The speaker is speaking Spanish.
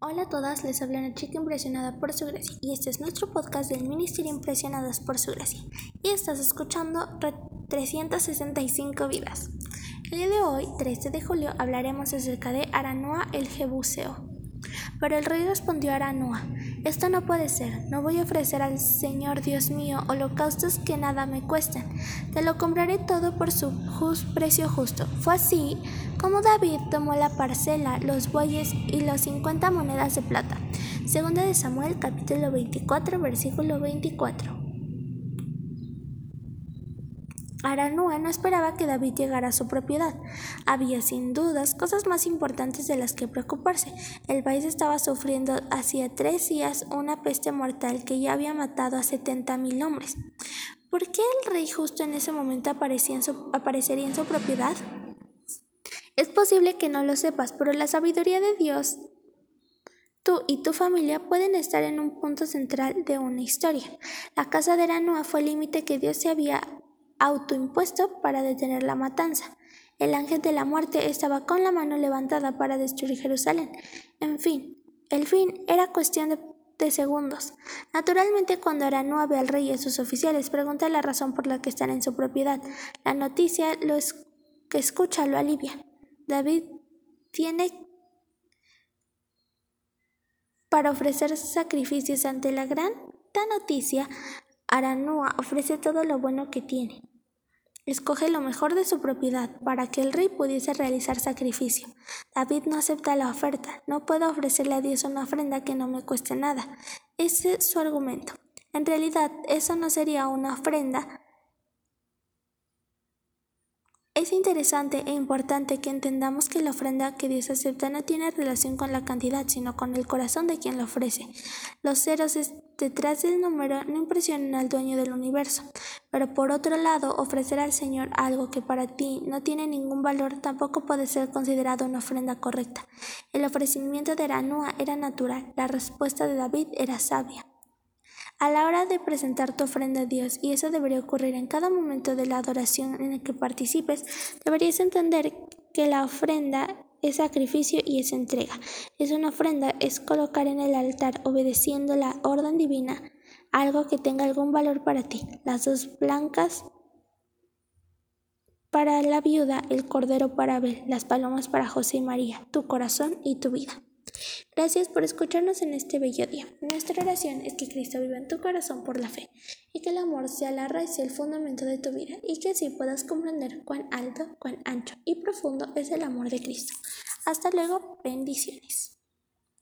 Hola a todas, les habla una chica impresionada por su gracia y este es nuestro podcast del Ministerio Impresionadas por su gracia y estás escuchando 365 vidas. El día de hoy, 13 de julio, hablaremos acerca de Aranoa el Jebuseo. Pero el rey respondió a Aranoa, esto no puede ser, no voy a ofrecer al Señor Dios mío holocaustos que nada me cuesten, te lo compraré todo por su precio justo. Fue así como David tomó la parcela, los bueyes y las cincuenta monedas de plata. Segunda de Samuel capítulo 24 versículo 24. Aranúa no esperaba que David llegara a su propiedad. Había sin dudas cosas más importantes de las que preocuparse. El país estaba sufriendo hacía tres días una peste mortal que ya había matado a setenta mil hombres. ¿Por qué el rey justo en ese momento aparecía en su, aparecería en su propiedad? Es posible que no lo sepas, pero la sabiduría de Dios Tú y tu familia pueden estar en un punto central de una historia. La casa de Aranúa fue el límite que Dios se había autoimpuesto para detener la matanza. El ángel de la muerte estaba con la mano levantada para destruir Jerusalén. En fin, el fin era cuestión de, segundos. Naturalmente, cuando Aranúa ve al rey y sus oficiales, pregunta la razón por la que están en su propiedad. La noticia lo que escucha lo alivia. David tiene para ofrecer sacrificios ante la gran noticia, Aranúa ofrece todo lo bueno que tiene. Escoge lo mejor de su propiedad para que el rey pudiese realizar sacrificio. David no acepta la oferta. No puedo ofrecerle a Dios una ofrenda que no me cueste nada. Ese es su argumento. En realidad, eso no sería una ofrenda, es interesante e importante que entendamos que la ofrenda que Dios acepta no tiene relación con la cantidad, sino con el corazón de quien la ofrece. Los ceros detrás del número no impresionan al dueño del universo, pero por otro lado, ofrecer al Señor algo que para ti no tiene ningún valor tampoco puede ser considerado una ofrenda correcta. El ofrecimiento de Aranúa era natural, la respuesta de David era sabia. A la hora de presentar tu ofrenda a Dios, y eso debería ocurrir en cada momento de la adoración en el que participes, deberías entender que la ofrenda es sacrificio y es entrega. Es una ofrenda, es colocar en el altar, obedeciendo la orden divina, algo que tenga algún valor para ti. Las dos blancas para la viuda, el cordero para Abel, las palomas para José y María, tu corazón y tu vida. Gracias por escucharnos en este bello día. Nuestra oración es que Cristo viva en tu corazón por la fe y que el amor sea la raíz y el fundamento de tu vida y que así puedas comprender cuán alto, cuán ancho y profundo es el amor de Cristo. Hasta luego, bendiciones.